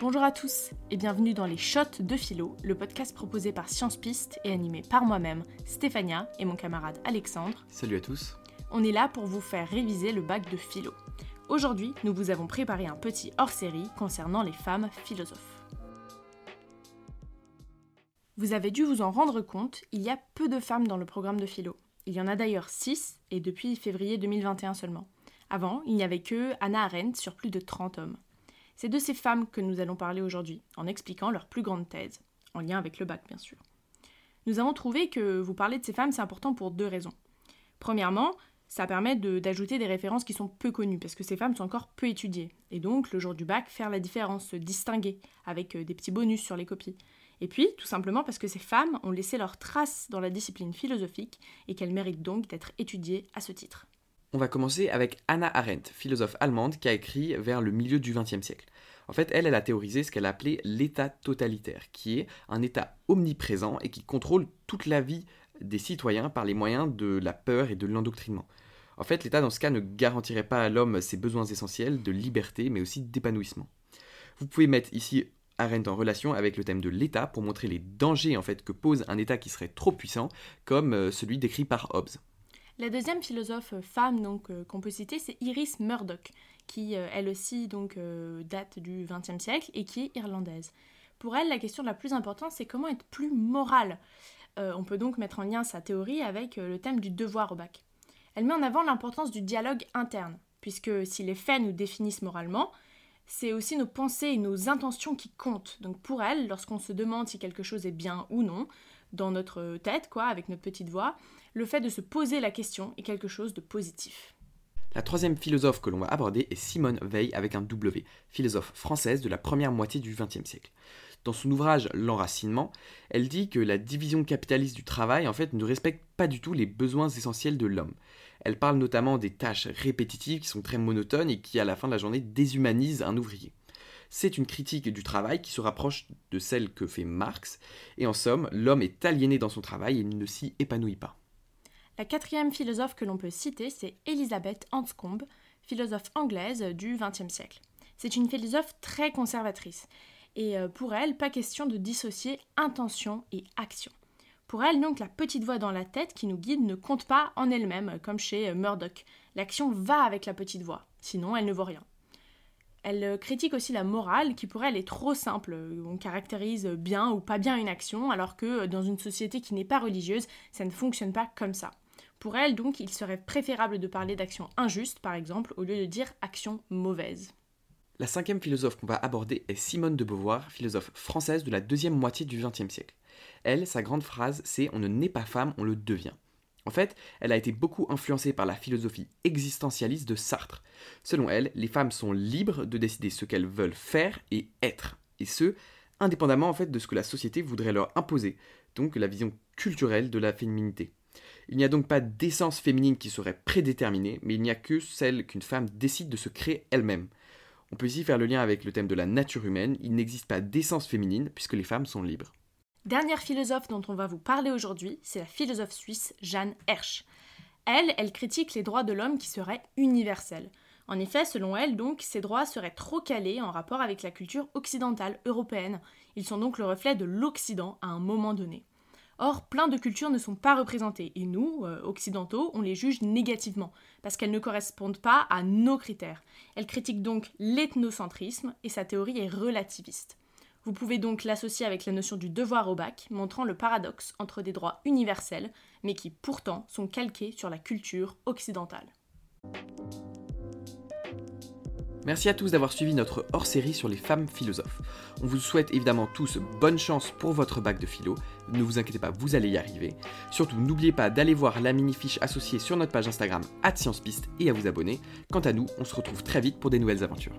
Bonjour à tous et bienvenue dans les Shots de Philo, le podcast proposé par Science Piste et animé par moi-même, Stéphania et mon camarade Alexandre. Salut à tous. On est là pour vous faire réviser le bac de philo. Aujourd'hui, nous vous avons préparé un petit hors-série concernant les femmes philosophes. Vous avez dû vous en rendre compte, il y a peu de femmes dans le programme de philo. Il y en a d'ailleurs 6 et depuis février 2021 seulement. Avant, il n'y avait que Anna Arendt sur plus de 30 hommes. C'est de ces femmes que nous allons parler aujourd'hui, en expliquant leur plus grande thèse, en lien avec le bac bien sûr. Nous avons trouvé que vous parler de ces femmes, c'est important pour deux raisons. Premièrement, ça permet d'ajouter des références qui sont peu connues, parce que ces femmes sont encore peu étudiées. Et donc, le jour du bac, faire la différence, se distinguer, avec euh, des petits bonus sur les copies. Et puis, tout simplement parce que ces femmes ont laissé leur trace dans la discipline philosophique et qu'elles méritent donc d'être étudiées à ce titre. On va commencer avec Anna Arendt, philosophe allemande qui a écrit vers le milieu du XXe siècle. En fait, elle, elle a théorisé ce qu'elle appelait l'état totalitaire, qui est un état omniprésent et qui contrôle toute la vie des citoyens par les moyens de la peur et de l'endoctrinement. En fait, l'État, dans ce cas, ne garantirait pas à l'homme ses besoins essentiels de liberté, mais aussi d'épanouissement. Vous pouvez mettre ici Arendt en relation avec le thème de l'État pour montrer les dangers en fait que pose un État qui serait trop puissant, comme euh, celui décrit par Hobbes. La deuxième philosophe femme donc euh, qu'on peut citer, c'est Iris Murdoch, qui euh, elle aussi euh, date du XXe siècle et qui est irlandaise. Pour elle, la question la plus importante, c'est comment être plus morale. on peut donc mettre en lien sa théorie avec le thème du devoir au bac. Elle met en avant l'importance du dialogue interne, puisque si les faits nous définissent moralement, c'est aussi nos pensées et nos intentions qui comptent. Donc pour elle, lorsqu'on se demande si quelque chose est bien ou non, dans notre tête, quoi, avec notre petite voix, le fait de se poser la question est quelque chose de positif. La troisième philosophe que l'on va aborder est Simone Veil avec un W, philosophe française de la première moitié du XXe siècle. Dans son ouvrage L'enracinement, elle dit que la division capitaliste du travail en fait ne respecte pas du tout les besoins essentiels de l'homme. Elle parle notamment des tâches répétitives qui sont très monotones et qui à la fin de la journée déshumanisent un ouvrier. C'est une critique du travail qui se rapproche de celle que fait Marx, et en somme, l'homme est aliéné dans son travail et il ne s'y épanouit pas. La quatrième philosophe que l'on peut citer, c'est Elisabeth Anscombe, philosophe anglaise du XXe siècle. C'est une philosophe très conservatrice, et euh, pour elle, pas question de dissocier intention et action. Pour elle, donc, la petite voix dans la tête qui nous guide ne compte pas en elle-même, comme chez euh, Murdoch. L'action va avec la petite voix, sinon elle ne vaut rien. Elle euh, critique aussi la morale qui pour elle est trop simple. On caractérise bien ou pas bien une action alors que dans une société qui n'est pas religieuse, ça ne fonctionne pas comme ça. Pour elle, donc, il serait préférable de parler d'action injuste, par exemple, au lieu de dire action mauvaise. La cinquième philosophe qu'on va aborder est Simone de Beauvoir, philosophe française de la deuxième moitié du XXe siècle. Elle, sa grande phrase, c'est On ne naît pas femme, on le devient. En fait, elle a été beaucoup influencée par la philosophie existentialiste de Sartre. Selon elle, les femmes sont libres de décider ce qu'elles veulent faire et être, et ce, indépendamment en fait de ce que la société voudrait leur imposer, donc la vision culturelle de la féminité. Il n'y a donc pas d'essence féminine qui serait prédéterminée, mais il n'y a que celle qu'une femme décide de se créer elle-même. On peut ici faire le lien avec le thème de la nature humaine, il n'existe pas d'essence féminine puisque les femmes sont libres. Dernière philosophe dont on va vous parler aujourd'hui, c'est la philosophe suisse Jeanne Hersch. Elle, elle critique les droits de l'homme qui seraient universels. En effet, selon elle, donc, ces droits seraient trop calés en rapport avec la culture occidentale européenne. Ils sont donc le reflet de l'Occident à un moment donné. Or, plein de cultures ne sont pas représentées, et nous, euh, occidentaux, on les juge négativement, parce qu'elles ne correspondent pas à nos critères. Elle critique donc l'ethnocentrisme, et sa théorie est relativiste. Vous pouvez donc l'associer avec la notion du devoir au bac, montrant le paradoxe entre des droits universels, mais qui pourtant sont calqués sur la culture occidentale. Merci à tous d'avoir suivi notre hors-série sur les femmes philosophes. On vous souhaite évidemment tous bonne chance pour votre bac de philo. Ne vous inquiétez pas, vous allez y arriver. Surtout, n'oubliez pas d'aller voir la mini-fiche associée sur notre page Instagram @sciencepiste et à vous abonner. Quant à nous, on se retrouve très vite pour des nouvelles aventures.